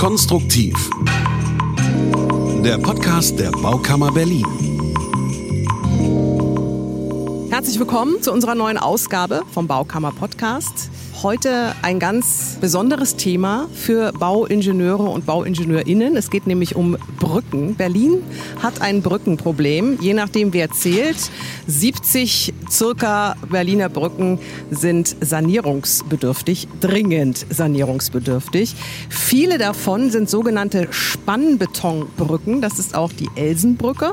Konstruktiv. Der Podcast der Baukammer Berlin. Herzlich willkommen zu unserer neuen Ausgabe vom Baukammer Podcast. Heute ein ganz besonderes Thema für Bauingenieure und Bauingenieurinnen. Es geht nämlich um Brücken. Berlin hat ein Brückenproblem. Je nachdem, wer zählt, 70 circa Berliner Brücken sind sanierungsbedürftig, dringend sanierungsbedürftig. Viele davon sind sogenannte Spannbetonbrücken. Das ist auch die Elsenbrücke,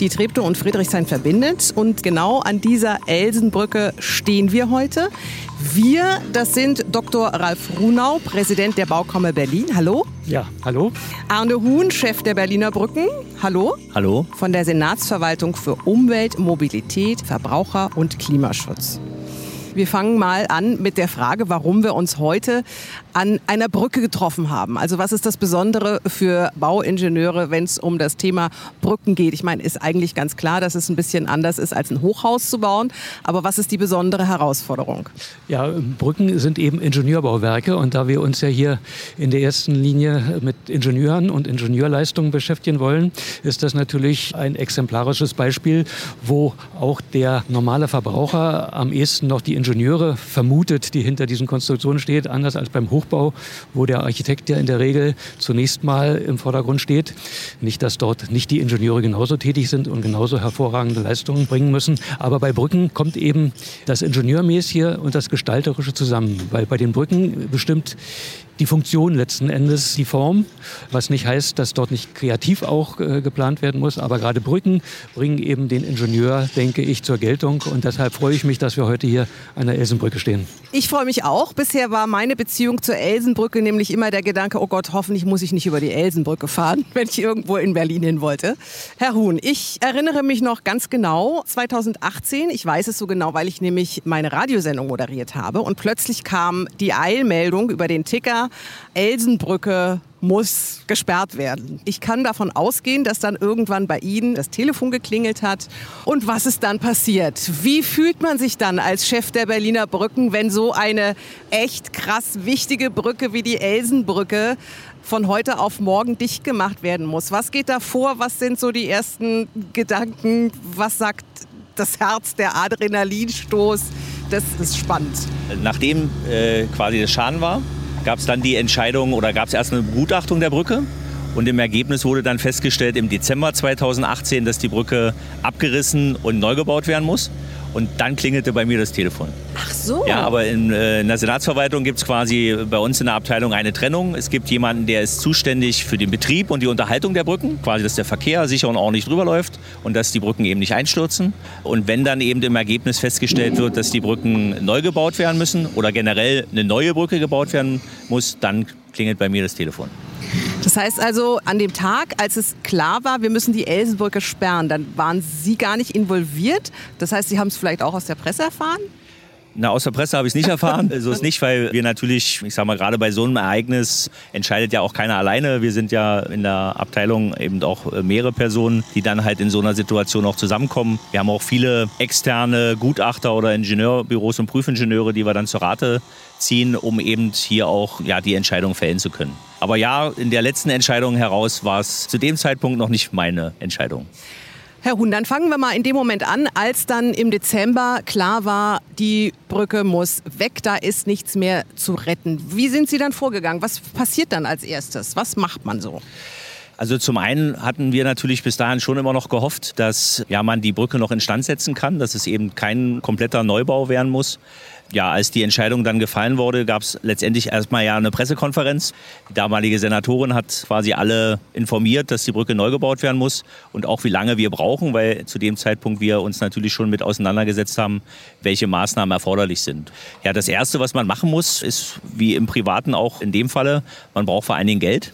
die Treptow und Friedrichshain verbindet. Und genau an dieser Elsenbrücke stehen wir heute. Wir, das sind Dr. Ralf Runau, Präsident der Baukammer Berlin. Hallo. Ja, hallo. Arne Huhn, Chef der Berliner Brücken. Hallo. Hallo. Von der Senatsverwaltung für Umwelt, Mobilität, Verbraucher und Klimaschutz. Wir fangen mal an mit der Frage, warum wir uns heute an einer Brücke getroffen haben. Also was ist das Besondere für Bauingenieure, wenn es um das Thema Brücken geht? Ich meine, ist eigentlich ganz klar, dass es ein bisschen anders ist, als ein Hochhaus zu bauen. Aber was ist die besondere Herausforderung? Ja, Brücken sind eben Ingenieurbauwerke. Und da wir uns ja hier in der ersten Linie mit Ingenieuren und Ingenieurleistungen beschäftigen wollen, ist das natürlich ein exemplarisches Beispiel, wo auch der normale Verbraucher am ehesten noch die Ingenieure vermutet, die hinter diesen Konstruktionen steht, anders als beim Hochbau, wo der Architekt ja in der Regel zunächst mal im Vordergrund steht. Nicht, dass dort nicht die Ingenieure genauso tätig sind und genauso hervorragende Leistungen bringen müssen, aber bei Brücken kommt eben das Ingenieurmäßige und das Gestalterische zusammen, weil bei den Brücken bestimmt die Funktion letzten Endes die Form, was nicht heißt, dass dort nicht kreativ auch äh, geplant werden muss. Aber gerade Brücken bringen eben den Ingenieur, denke ich, zur Geltung. Und deshalb freue ich mich, dass wir heute hier an der Elsenbrücke stehen. Ich freue mich auch. Bisher war meine Beziehung zur Elsenbrücke nämlich immer der Gedanke, oh Gott, hoffentlich muss ich nicht über die Elsenbrücke fahren, wenn ich irgendwo in Berlin hin wollte. Herr Huhn, ich erinnere mich noch ganz genau, 2018, ich weiß es so genau, weil ich nämlich meine Radiosendung moderiert habe und plötzlich kam die Eilmeldung über den Ticker, Elsenbrücke muss gesperrt werden. Ich kann davon ausgehen, dass dann irgendwann bei Ihnen das Telefon geklingelt hat. Und was ist dann passiert? Wie fühlt man sich dann als Chef der Berliner Brücken, wenn so eine echt krass wichtige Brücke wie die Elsenbrücke von heute auf morgen dicht gemacht werden muss? Was geht da vor? Was sind so die ersten Gedanken? Was sagt das Herz, der Adrenalinstoß? Das ist spannend. Nachdem äh, quasi der Schaden war, gab es dann die Entscheidung oder gab es erst eine Begutachtung der Brücke. Und im Ergebnis wurde dann festgestellt im Dezember 2018, dass die Brücke abgerissen und neu gebaut werden muss. Und dann klingelte bei mir das Telefon. Ach so. Ja, aber in, äh, in der Senatsverwaltung gibt es quasi bei uns in der Abteilung eine Trennung. Es gibt jemanden, der ist zuständig für den Betrieb und die Unterhaltung der Brücken. Quasi, dass der Verkehr sicher und ordentlich drüber läuft und dass die Brücken eben nicht einstürzen. Und wenn dann eben im Ergebnis festgestellt wird, dass die Brücken neu gebaut werden müssen oder generell eine neue Brücke gebaut werden muss, dann klingelt bei mir das Telefon. Das heißt also, an dem Tag, als es klar war, wir müssen die Elsenbrücke sperren, dann waren Sie gar nicht involviert. Das heißt, Sie haben es vielleicht auch aus der Presse erfahren? Na, aus der Presse habe ich es nicht erfahren. So ist nicht, weil wir natürlich, ich sage mal, gerade bei so einem Ereignis entscheidet ja auch keiner alleine. Wir sind ja in der Abteilung eben auch äh, mehrere Personen, die dann halt in so einer Situation auch zusammenkommen. Wir haben auch viele externe Gutachter oder Ingenieurbüros und Prüfingenieure, die wir dann zur Rate ziehen, um eben hier auch ja, die Entscheidung fällen zu können. Aber ja, in der letzten Entscheidung heraus war es zu dem Zeitpunkt noch nicht meine Entscheidung. Herr Huhn, dann fangen wir mal in dem Moment an, als dann im Dezember klar war, die Brücke muss weg, da ist nichts mehr zu retten. Wie sind Sie dann vorgegangen? Was passiert dann als erstes? Was macht man so? Also zum einen hatten wir natürlich bis dahin schon immer noch gehofft, dass ja, man die Brücke noch instand setzen kann, dass es eben kein kompletter Neubau werden muss ja, als die Entscheidung dann gefallen wurde, gab es letztendlich erstmal ja eine Pressekonferenz. Die damalige Senatorin hat quasi alle informiert, dass die Brücke neu gebaut werden muss und auch wie lange wir brauchen, weil zu dem Zeitpunkt wir uns natürlich schon mit auseinandergesetzt haben, welche Maßnahmen erforderlich sind. Ja, das Erste, was man machen muss, ist wie im Privaten auch in dem Falle, man braucht vor allen Dingen Geld.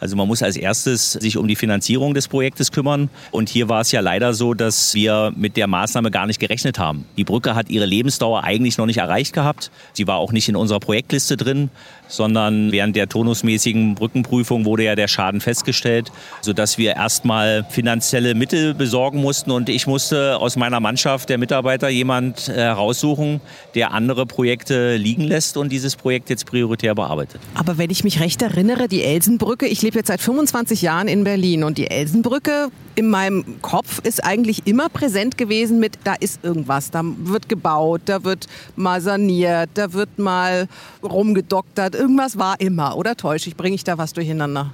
Also man muss als erstes sich um die Finanzierung des Projektes kümmern. Und hier war es ja leider so, dass wir mit der Maßnahme gar nicht gerechnet haben. Die Brücke hat ihre Lebensdauer eigentlich noch nicht erreicht gehabt. Sie war auch nicht in unserer Projektliste drin sondern während der tonusmäßigen Brückenprüfung wurde ja der Schaden festgestellt, sodass wir erstmal finanzielle Mittel besorgen mussten und ich musste aus meiner Mannschaft der Mitarbeiter jemand äh, heraussuchen, der andere Projekte liegen lässt und dieses Projekt jetzt prioritär bearbeitet. Aber wenn ich mich recht erinnere, die Elsenbrücke, ich lebe jetzt seit 25 Jahren in Berlin und die Elsenbrücke in meinem Kopf ist eigentlich immer präsent gewesen mit, da ist irgendwas, da wird gebaut, da wird mal saniert, da wird mal rumgedoktert, irgendwas war immer. Oder täusche ich, bringe ich da was durcheinander?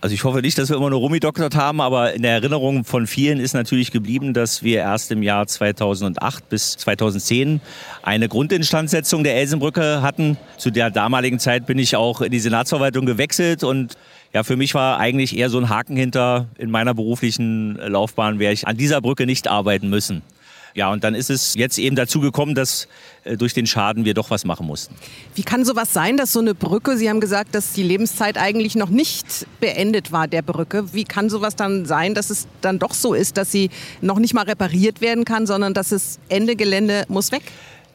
Also ich hoffe nicht, dass wir immer nur rumgedoktert haben, aber in der Erinnerung von vielen ist natürlich geblieben, dass wir erst im Jahr 2008 bis 2010 eine Grundinstandsetzung der Elsenbrücke hatten. Zu der damaligen Zeit bin ich auch in die Senatsverwaltung gewechselt und ja, für mich war eigentlich eher so ein Haken hinter in meiner beruflichen Laufbahn, wäre ich an dieser Brücke nicht arbeiten müssen. Ja, und dann ist es jetzt eben dazu gekommen, dass äh, durch den Schaden wir doch was machen mussten. Wie kann sowas sein, dass so eine Brücke, Sie haben gesagt, dass die Lebenszeit eigentlich noch nicht beendet war der Brücke. Wie kann sowas dann sein, dass es dann doch so ist, dass sie noch nicht mal repariert werden kann, sondern dass es Ende Gelände muss weg?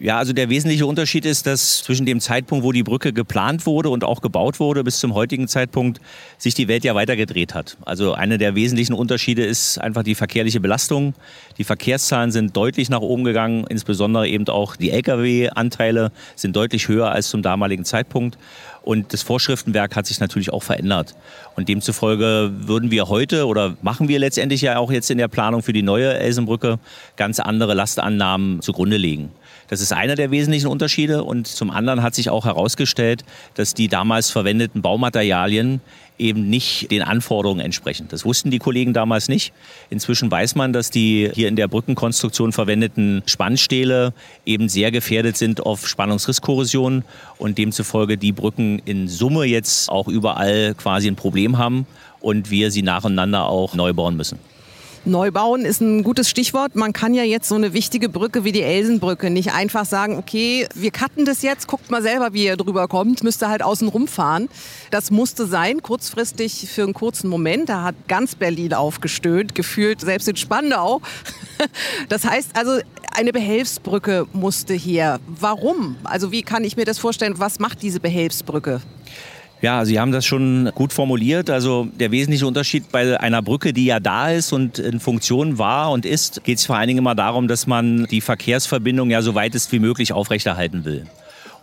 Ja, also der wesentliche Unterschied ist, dass zwischen dem Zeitpunkt, wo die Brücke geplant wurde und auch gebaut wurde, bis zum heutigen Zeitpunkt sich die Welt ja weitergedreht hat. Also einer der wesentlichen Unterschiede ist einfach die verkehrliche Belastung. Die Verkehrszahlen sind deutlich nach oben gegangen, insbesondere eben auch die Lkw-Anteile sind deutlich höher als zum damaligen Zeitpunkt. Und das Vorschriftenwerk hat sich natürlich auch verändert. Und demzufolge würden wir heute oder machen wir letztendlich ja auch jetzt in der Planung für die neue Elsenbrücke ganz andere Lastannahmen zugrunde legen. Das ist einer der wesentlichen Unterschiede. Und zum anderen hat sich auch herausgestellt, dass die damals verwendeten Baumaterialien eben nicht den Anforderungen entsprechen. Das wussten die Kollegen damals nicht. Inzwischen weiß man, dass die hier in der Brückenkonstruktion verwendeten Spannstähle eben sehr gefährdet sind auf Spannungsrisskorrosion und demzufolge die Brücken in Summe jetzt auch überall quasi ein Problem haben und wir sie nacheinander auch neu bauen müssen. Neubauen ist ein gutes Stichwort. Man kann ja jetzt so eine wichtige Brücke wie die Elsenbrücke nicht einfach sagen, okay, wir cutten das jetzt, guckt mal selber, wie ihr drüber kommt, müsste halt außen rumfahren. Das musste sein, kurzfristig für einen kurzen Moment. Da hat ganz Berlin aufgestöhnt, gefühlt selbst in Spandau. Das heißt also, eine Behelfsbrücke musste hier. Warum? Also wie kann ich mir das vorstellen? Was macht diese Behelfsbrücke? Ja, Sie haben das schon gut formuliert. Also der wesentliche Unterschied bei einer Brücke, die ja da ist und in Funktion war und ist, geht es vor allen Dingen immer darum, dass man die Verkehrsverbindung ja so weitest wie möglich aufrechterhalten will.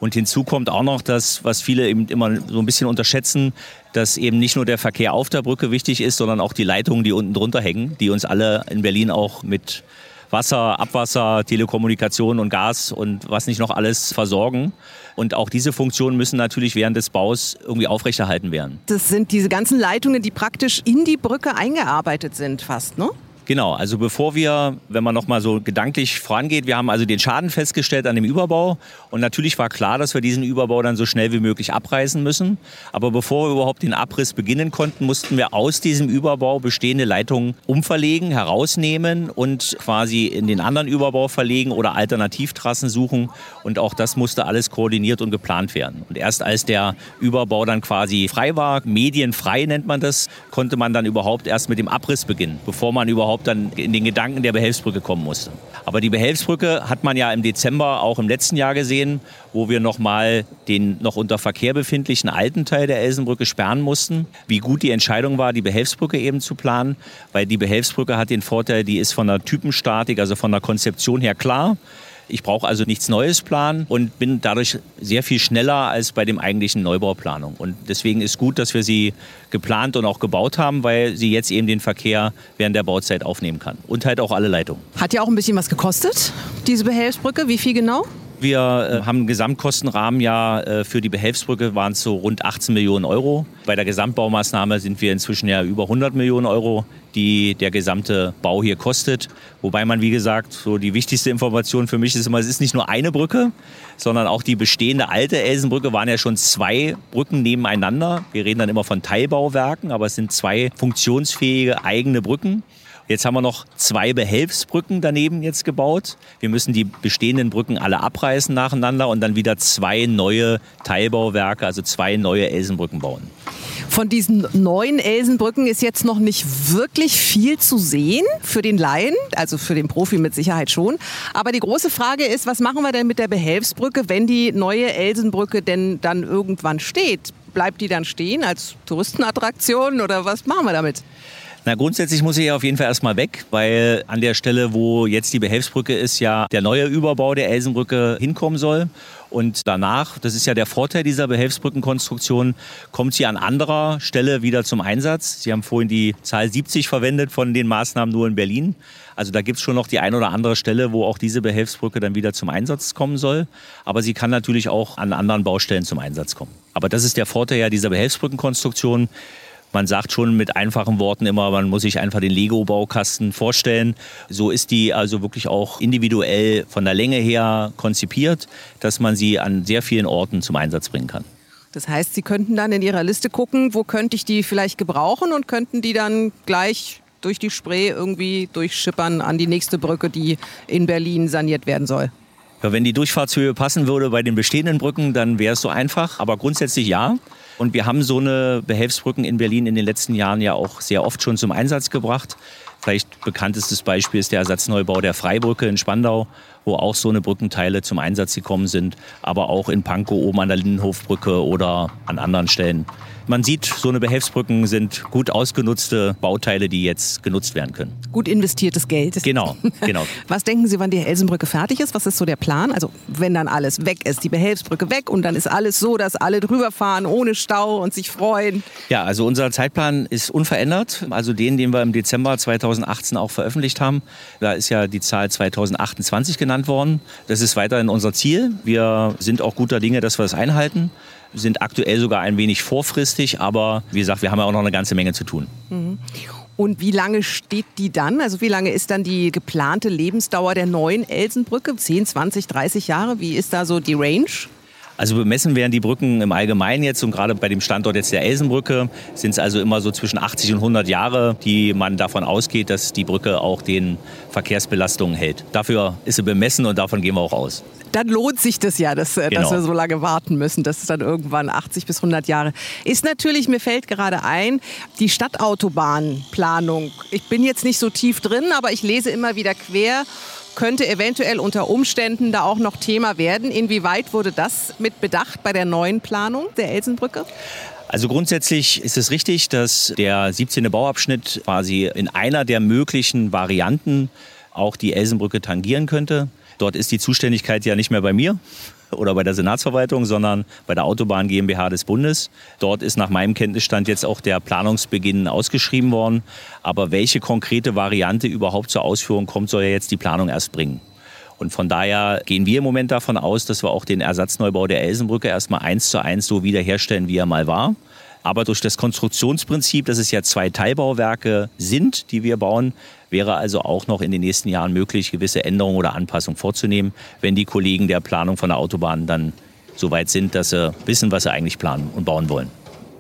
Und hinzu kommt auch noch das, was viele eben immer so ein bisschen unterschätzen, dass eben nicht nur der Verkehr auf der Brücke wichtig ist, sondern auch die Leitungen, die unten drunter hängen, die uns alle in Berlin auch mit Wasser, Abwasser, Telekommunikation und Gas und was nicht noch alles versorgen. Und auch diese Funktionen müssen natürlich während des Baus irgendwie aufrechterhalten werden. Das sind diese ganzen Leitungen, die praktisch in die Brücke eingearbeitet sind fast, ne? Genau, also bevor wir, wenn man nochmal so gedanklich vorangeht, wir haben also den Schaden festgestellt an dem Überbau und natürlich war klar, dass wir diesen Überbau dann so schnell wie möglich abreißen müssen. Aber bevor wir überhaupt den Abriss beginnen konnten, mussten wir aus diesem Überbau bestehende Leitungen umverlegen, herausnehmen und quasi in den anderen Überbau verlegen oder Alternativtrassen suchen. Und auch das musste alles koordiniert und geplant werden. Und erst als der Überbau dann quasi frei war, medienfrei nennt man das, konnte man dann überhaupt erst mit dem Abriss beginnen, bevor man überhaupt überhaupt dann in den Gedanken der Behelfsbrücke kommen musste. Aber die Behelfsbrücke hat man ja im Dezember auch im letzten Jahr gesehen, wo wir nochmal den noch unter Verkehr befindlichen alten Teil der Elsenbrücke sperren mussten. Wie gut die Entscheidung war, die Behelfsbrücke eben zu planen, weil die Behelfsbrücke hat den Vorteil, die ist von der Typenstatik, also von der Konzeption her klar. Ich brauche also nichts Neues planen und bin dadurch sehr viel schneller als bei dem eigentlichen Neubauplanung. Und deswegen ist gut, dass wir sie geplant und auch gebaut haben, weil sie jetzt eben den Verkehr während der Bauzeit aufnehmen kann. Und halt auch alle Leitungen. Hat ja auch ein bisschen was gekostet, diese Behelfsbrücke. Wie viel genau? Wir äh, haben einen Gesamtkostenrahmen ja äh, für die Behelfsbrücke waren es so rund 18 Millionen Euro. Bei der Gesamtbaumaßnahme sind wir inzwischen ja über 100 Millionen Euro, die der gesamte Bau hier kostet. Wobei man, wie gesagt, so die wichtigste Information für mich ist immer, es ist nicht nur eine Brücke, sondern auch die bestehende alte Elsenbrücke waren ja schon zwei Brücken nebeneinander. Wir reden dann immer von Teilbauwerken, aber es sind zwei funktionsfähige eigene Brücken. Jetzt haben wir noch zwei Behelfsbrücken daneben jetzt gebaut. Wir müssen die bestehenden Brücken alle abreißen nacheinander und dann wieder zwei neue Teilbauwerke, also zwei neue Elsenbrücken bauen. Von diesen neuen Elsenbrücken ist jetzt noch nicht wirklich viel zu sehen für den Laien, also für den Profi mit Sicherheit schon. Aber die große Frage ist, was machen wir denn mit der Behelfsbrücke, wenn die neue Elsenbrücke denn dann irgendwann steht? Bleibt die dann stehen als Touristenattraktion oder was machen wir damit? Na, grundsätzlich muss ich ja auf jeden Fall erstmal weg, weil an der Stelle, wo jetzt die Behelfsbrücke ist, ja der neue Überbau der Elsenbrücke hinkommen soll. Und danach, das ist ja der Vorteil dieser Behelfsbrückenkonstruktion, kommt sie an anderer Stelle wieder zum Einsatz. Sie haben vorhin die Zahl 70 verwendet von den Maßnahmen nur in Berlin. Also da gibt es schon noch die ein oder andere Stelle, wo auch diese Behelfsbrücke dann wieder zum Einsatz kommen soll. Aber sie kann natürlich auch an anderen Baustellen zum Einsatz kommen. Aber das ist der Vorteil ja dieser Behelfsbrückenkonstruktion. Man sagt schon mit einfachen Worten immer, man muss sich einfach den Lego-Baukasten vorstellen. So ist die also wirklich auch individuell von der Länge her konzipiert, dass man sie an sehr vielen Orten zum Einsatz bringen kann. Das heißt, Sie könnten dann in Ihrer Liste gucken, wo könnte ich die vielleicht gebrauchen und könnten die dann gleich durch die Spree irgendwie durchschippern an die nächste Brücke, die in Berlin saniert werden soll. Ja, wenn die Durchfahrtshöhe passen würde bei den bestehenden Brücken, dann wäre es so einfach. Aber grundsätzlich ja. Und wir haben so eine Behelfsbrücken in Berlin in den letzten Jahren ja auch sehr oft schon zum Einsatz gebracht. Vielleicht bekanntestes Beispiel ist der Ersatzneubau der Freibrücke in Spandau, wo auch so eine Brückenteile zum Einsatz gekommen sind, aber auch in Pankow oben an der Lindenhofbrücke oder an anderen Stellen. Man sieht, so eine Behelfsbrücken sind gut ausgenutzte Bauteile, die jetzt genutzt werden können. Gut investiertes Geld. Genau, genau. Was denken Sie, wann die Elsenbrücke fertig ist? Was ist so der Plan? Also wenn dann alles weg ist, die Behelfsbrücke weg und dann ist alles so, dass alle drüber fahren ohne Stau und sich freuen. Ja, also unser Zeitplan ist unverändert. Also den, den wir im Dezember 2018 auch veröffentlicht haben. Da ist ja die Zahl 2028 genannt worden. Das ist weiterhin unser Ziel. Wir sind auch guter Dinge, dass wir das einhalten sind aktuell sogar ein wenig vorfristig, aber wie gesagt, wir haben ja auch noch eine ganze Menge zu tun. Mhm. Und wie lange steht die dann? Also wie lange ist dann die geplante Lebensdauer der neuen Elsenbrücke? 10, 20, 30 Jahre? Wie ist da so die Range? Also bemessen werden die Brücken im Allgemeinen jetzt und gerade bei dem Standort jetzt der Elsenbrücke sind es also immer so zwischen 80 und 100 Jahre, die man davon ausgeht, dass die Brücke auch den Verkehrsbelastungen hält. Dafür ist sie bemessen und davon gehen wir auch aus. Dann lohnt sich das ja, dass, genau. dass wir so lange warten müssen. Das ist dann irgendwann 80 bis 100 Jahre. Ist natürlich, mir fällt gerade ein, die Stadtautobahnplanung. Ich bin jetzt nicht so tief drin, aber ich lese immer wieder quer könnte eventuell unter Umständen da auch noch Thema werden. Inwieweit wurde das mit bedacht bei der neuen Planung der Elsenbrücke? Also grundsätzlich ist es richtig, dass der 17. Bauabschnitt quasi in einer der möglichen Varianten auch die Elsenbrücke tangieren könnte. Dort ist die Zuständigkeit ja nicht mehr bei mir, oder bei der Senatsverwaltung, sondern bei der Autobahn GmbH des Bundes. Dort ist nach meinem Kenntnisstand jetzt auch der Planungsbeginn ausgeschrieben worden. Aber welche konkrete Variante überhaupt zur Ausführung kommt, soll ja jetzt die Planung erst bringen. Und von daher gehen wir im Moment davon aus, dass wir auch den Ersatzneubau der Elsenbrücke erstmal eins zu eins so wiederherstellen, wie er mal war. Aber durch das Konstruktionsprinzip, dass es ja zwei Teilbauwerke sind, die wir bauen, wäre also auch noch in den nächsten Jahren möglich, gewisse Änderungen oder Anpassungen vorzunehmen, wenn die Kollegen der Planung von der Autobahn dann so weit sind, dass sie wissen, was sie eigentlich planen und bauen wollen.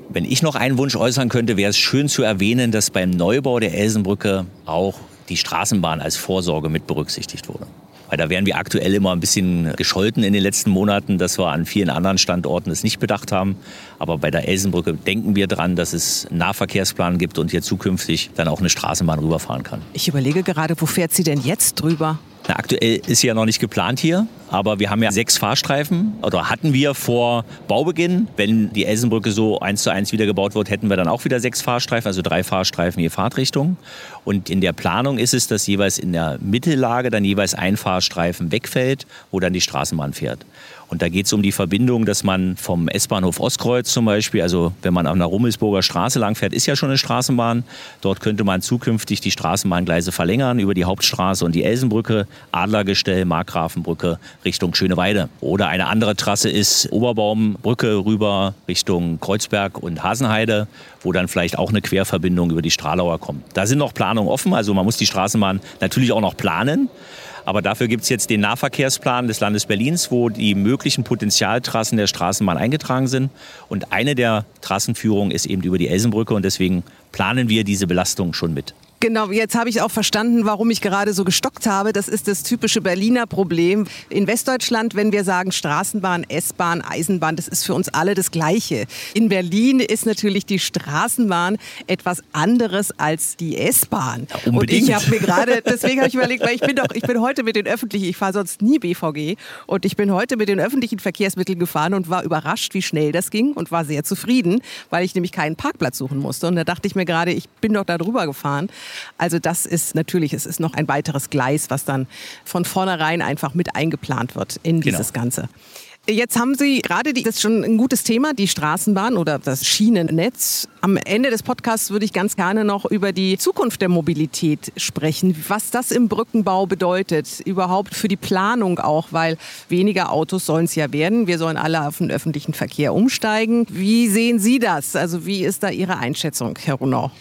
Wenn ich noch einen Wunsch äußern könnte, wäre es schön zu erwähnen, dass beim Neubau der Elsenbrücke auch die Straßenbahn als Vorsorge mit berücksichtigt wurde. Weil da werden wir aktuell immer ein bisschen gescholten in den letzten Monaten, dass wir an vielen anderen Standorten es nicht bedacht haben. Aber bei der Elsenbrücke denken wir dran, dass es einen Nahverkehrsplan gibt und hier zukünftig dann auch eine Straßenbahn rüberfahren kann. Ich überlege gerade, wo fährt sie denn jetzt drüber? Na, aktuell ist ja noch nicht geplant hier, aber wir haben ja sechs Fahrstreifen oder hatten wir vor Baubeginn. Wenn die Elsenbrücke so eins zu eins wieder gebaut wird, hätten wir dann auch wieder sechs Fahrstreifen, also drei Fahrstreifen je Fahrtrichtung. Und in der Planung ist es, dass jeweils in der Mittellage dann jeweils ein Fahrstreifen wegfällt, wo dann die Straßenbahn fährt. Und da geht es um die Verbindung, dass man vom S-Bahnhof Ostkreuz zum Beispiel, also wenn man an der Rummelsburger Straße langfährt, ist ja schon eine Straßenbahn. Dort könnte man zukünftig die Straßenbahngleise verlängern über die Hauptstraße und die Elsenbrücke, Adlergestell, Markgrafenbrücke Richtung Schöneweide. Oder eine andere Trasse ist Oberbaumbrücke rüber Richtung Kreuzberg und Hasenheide, wo dann vielleicht auch eine Querverbindung über die Stralauer kommt. Da sind noch Planungen offen, also man muss die Straßenbahn natürlich auch noch planen. Aber dafür gibt es jetzt den Nahverkehrsplan des Landes Berlins, wo die möglichen Potenzialtrassen der Straßenbahn eingetragen sind. Und eine der Trassenführungen ist eben über die Elsenbrücke und deswegen planen wir diese Belastung schon mit. Genau, jetzt habe ich auch verstanden, warum ich gerade so gestockt habe. Das ist das typische Berliner Problem. In Westdeutschland, wenn wir sagen Straßenbahn, S-Bahn, Eisenbahn, das ist für uns alle das Gleiche. In Berlin ist natürlich die Straßenbahn etwas anderes als die S-Bahn. Ja, und ich habe mir gerade, deswegen habe ich überlegt, weil ich bin doch, ich bin heute mit den öffentlichen, ich fahre sonst nie BVG und ich bin heute mit den öffentlichen Verkehrsmitteln gefahren und war überrascht, wie schnell das ging und war sehr zufrieden, weil ich nämlich keinen Parkplatz suchen musste. Und da dachte ich mir gerade, ich bin doch da drüber gefahren. Also das ist natürlich, es ist noch ein weiteres Gleis, was dann von vornherein einfach mit eingeplant wird in genau. dieses Ganze. Jetzt haben Sie gerade, die, das ist schon ein gutes Thema, die Straßenbahn oder das Schienennetz. Am Ende des Podcasts würde ich ganz gerne noch über die Zukunft der Mobilität sprechen, was das im Brückenbau bedeutet, überhaupt für die Planung auch, weil weniger Autos sollen es ja werden. Wir sollen alle auf den öffentlichen Verkehr umsteigen. Wie sehen Sie das? Also wie ist da Ihre Einschätzung, Herr Runau?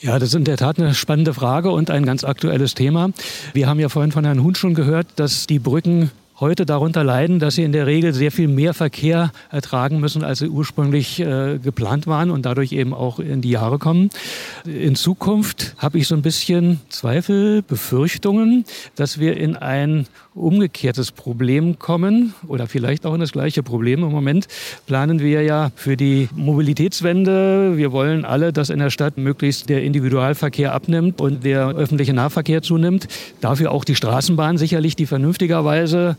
Ja, das ist in der Tat eine spannende Frage und ein ganz aktuelles Thema. Wir haben ja vorhin von Herrn Huhn schon gehört, dass die Brücken heute darunter leiden, dass sie in der Regel sehr viel mehr Verkehr ertragen müssen, als sie ursprünglich äh, geplant waren und dadurch eben auch in die Jahre kommen. In Zukunft habe ich so ein bisschen Zweifel, Befürchtungen, dass wir in ein umgekehrtes Problem kommen oder vielleicht auch in das gleiche Problem. Im Moment planen wir ja für die Mobilitätswende. Wir wollen alle, dass in der Stadt möglichst der Individualverkehr abnimmt und der öffentliche Nahverkehr zunimmt. Dafür auch die Straßenbahn sicherlich, die vernünftigerweise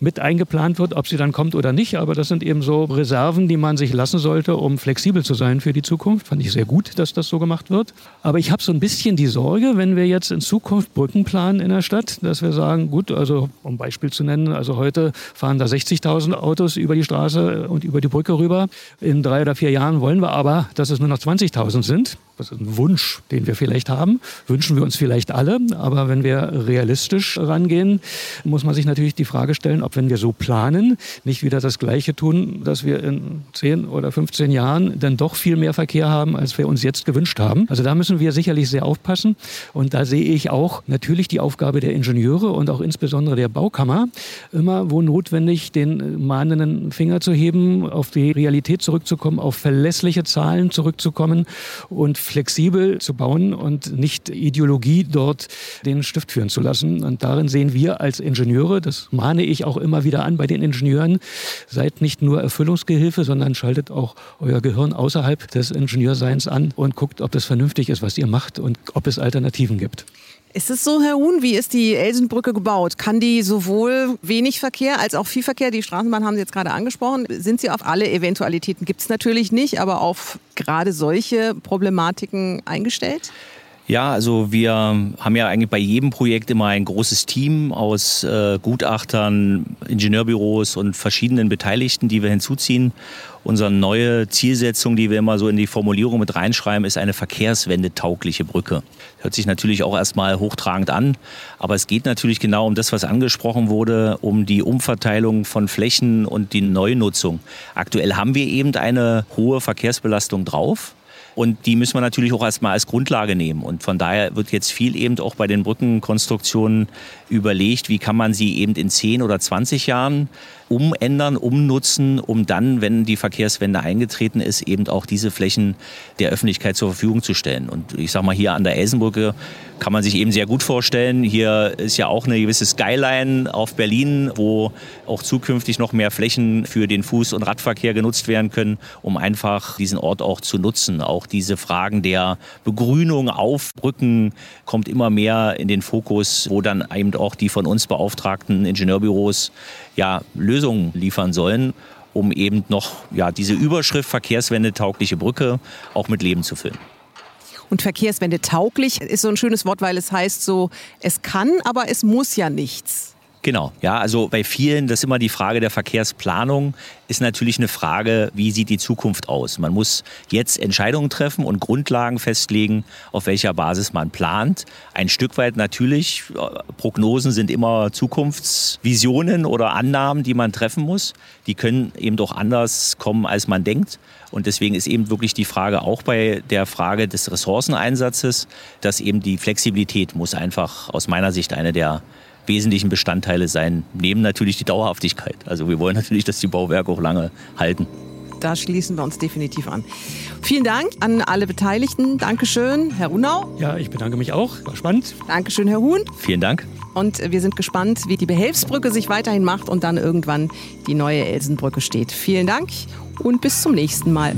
mit eingeplant wird, ob sie dann kommt oder nicht. Aber das sind eben so Reserven, die man sich lassen sollte, um flexibel zu sein für die Zukunft. Fand ich sehr gut, dass das so gemacht wird. Aber ich habe so ein bisschen die Sorge, wenn wir jetzt in Zukunft Brücken planen in der Stadt, dass wir sagen, gut, also um Beispiel zu nennen, also heute fahren da 60.000 Autos über die Straße und über die Brücke rüber. In drei oder vier Jahren wollen wir aber, dass es nur noch 20.000 sind das ist ein Wunsch, den wir vielleicht haben, wünschen wir uns vielleicht alle. Aber wenn wir realistisch rangehen, muss man sich natürlich die Frage stellen, ob wenn wir so planen, nicht wieder das Gleiche tun, dass wir in 10 oder 15 Jahren dann doch viel mehr Verkehr haben, als wir uns jetzt gewünscht haben. Also da müssen wir sicherlich sehr aufpassen. Und da sehe ich auch natürlich die Aufgabe der Ingenieure und auch insbesondere der Baukammer, immer wo notwendig, den mahnenden Finger zu heben, auf die Realität zurückzukommen, auf verlässliche Zahlen zurückzukommen und flexibel zu bauen und nicht Ideologie dort den Stift führen zu lassen. Und darin sehen wir als Ingenieure, das mahne ich auch immer wieder an bei den Ingenieuren, seid nicht nur Erfüllungsgehilfe, sondern schaltet auch euer Gehirn außerhalb des Ingenieurseins an und guckt, ob das vernünftig ist, was ihr macht und ob es Alternativen gibt. Ist es so, Herr Huhn, wie ist die Elsenbrücke gebaut? Kann die sowohl wenig Verkehr als auch viel Verkehr, die Straßenbahn haben Sie jetzt gerade angesprochen, sind sie auf alle Eventualitäten, gibt es natürlich nicht, aber auf gerade solche Problematiken eingestellt? Ja, also wir haben ja eigentlich bei jedem Projekt immer ein großes Team aus äh, Gutachtern, Ingenieurbüros und verschiedenen Beteiligten, die wir hinzuziehen. Unsere neue Zielsetzung, die wir immer so in die Formulierung mit reinschreiben, ist eine verkehrswendetaugliche Brücke. Hört sich natürlich auch erstmal hochtragend an, aber es geht natürlich genau um das, was angesprochen wurde, um die Umverteilung von Flächen und die Neunutzung. Aktuell haben wir eben eine hohe Verkehrsbelastung drauf. Und die müssen wir natürlich auch erstmal als Grundlage nehmen. Und von daher wird jetzt viel eben auch bei den Brückenkonstruktionen überlegt, wie kann man sie eben in 10 oder 20 Jahren umändern, umnutzen, um dann, wenn die Verkehrswende eingetreten ist, eben auch diese Flächen der Öffentlichkeit zur Verfügung zu stellen. Und ich sage mal, hier an der Elsenbrücke kann man sich eben sehr gut vorstellen. Hier ist ja auch eine gewisse Skyline auf Berlin, wo auch zukünftig noch mehr Flächen für den Fuß- und Radverkehr genutzt werden können, um einfach diesen Ort auch zu nutzen. Auch diese Fragen der Begrünung auf Brücken kommt immer mehr in den Fokus, wo dann eben auch die von uns beauftragten Ingenieurbüros ja, Lösungen liefern sollen, um eben noch ja, diese Überschrift Verkehrswende taugliche Brücke auch mit Leben zu füllen. Und Verkehrswende tauglich ist so ein schönes Wort, weil es heißt so, es kann, aber es muss ja nichts. Genau, ja, also bei vielen, das ist immer die Frage der Verkehrsplanung, ist natürlich eine Frage, wie sieht die Zukunft aus? Man muss jetzt Entscheidungen treffen und Grundlagen festlegen, auf welcher Basis man plant. Ein Stück weit natürlich, Prognosen sind immer Zukunftsvisionen oder Annahmen, die man treffen muss. Die können eben doch anders kommen, als man denkt. Und deswegen ist eben wirklich die Frage auch bei der Frage des Ressourceneinsatzes, dass eben die Flexibilität muss einfach aus meiner Sicht eine der wesentlichen Bestandteile sein, neben natürlich die Dauerhaftigkeit. Also wir wollen natürlich, dass die Bauwerke auch lange halten. Da schließen wir uns definitiv an. Vielen Dank an alle Beteiligten. Dankeschön, Herr Runau. Ja, ich bedanke mich auch. War spannend. Dankeschön, Herr Huhn. Vielen Dank. Und wir sind gespannt, wie die Behelfsbrücke sich weiterhin macht und dann irgendwann die neue Elsenbrücke steht. Vielen Dank und bis zum nächsten Mal.